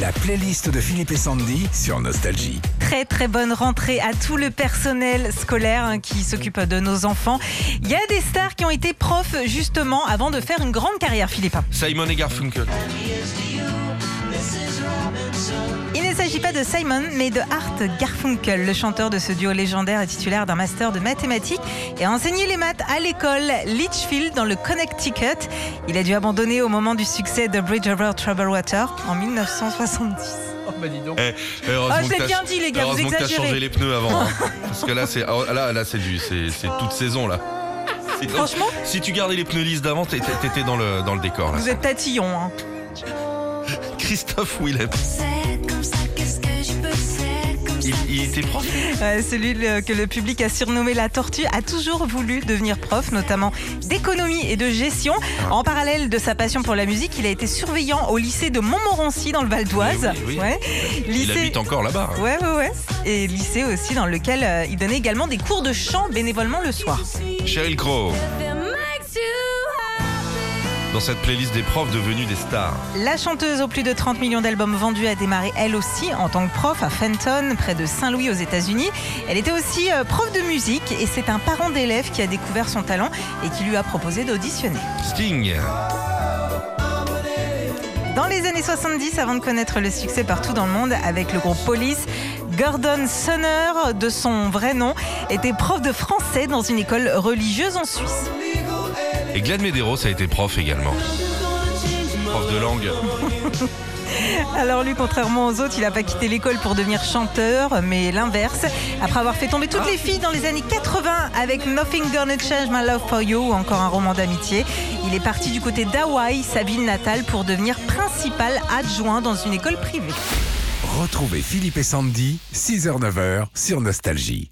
La playlist de Philippe et Sandy sur Nostalgie. Très très bonne rentrée à tout le personnel scolaire hein, qui s'occupe de nos enfants. Il y a des stars qui ont été profs justement avant de faire une grande carrière, Philippe. Simon et Garfunkel. S'agit pas de Simon, mais de Art Garfunkel, le chanteur de ce duo légendaire et titulaire d'un master de mathématiques et a enseigné les maths à l'école Litchfield dans le Connecticut. Il a dû abandonner au moment du succès de Bridge Over Troubled Water en 1970. Eh, heureusement Ah, je l'ai que t'as- bien dit, les gars, vous Heureusement que t'as exagérez. changé les pneus avant. hein. Parce que là, c'est oh, là, là, c'est du, c'est, c'est toute saison là. Franchement si tu gardais les pneus lisses d'avant, t'étais, dans le, dans le décor là. Vous êtes tatillon. Hein. Christophe Willem. Il, était prof. Euh, celui le- que le public a surnommé la tortue a toujours voulu devenir prof, notamment d'économie et de gestion. En parallèle de sa passion pour la musique, il a été surveillant au lycée de Montmorency dans le Val d'Oise. Oui, oui, oui. Ouais. Il Lycée- habite encore là-bas. hein. Ouais, ouais, ouais. Et lycée aussi dans lequel euh, il donnait également des cours de chant bénévolement le soir. Cheryl Crow. Dans cette playlist des profs devenus des stars. La chanteuse aux plus de 30 millions d'albums vendus a démarré elle aussi en tant que prof à Fenton, près de Saint-Louis aux États-Unis. Elle était aussi euh, prof de musique et c'est un parent d'élève qui a découvert son talent et qui lui a proposé d'auditionner. Sting. Dans les années 70, avant de connaître le succès partout dans le monde avec le groupe Police, Gordon Sonner, de son vrai nom, était prof de français dans une école religieuse en Suisse. Et Glenn Medeiros a été prof également. Prof de langue. Alors lui, contrairement aux autres, il n'a pas quitté l'école pour devenir chanteur, mais l'inverse. Après avoir fait tomber toutes les filles dans les années 80 avec Nothing Gonna Change My Love For You ou encore un roman d'amitié, il est parti du côté d'Hawaï, sa ville natale, pour devenir principal adjoint dans une école privée. Retrouvez Philippe et Sandy, 6h-9h sur Nostalgie.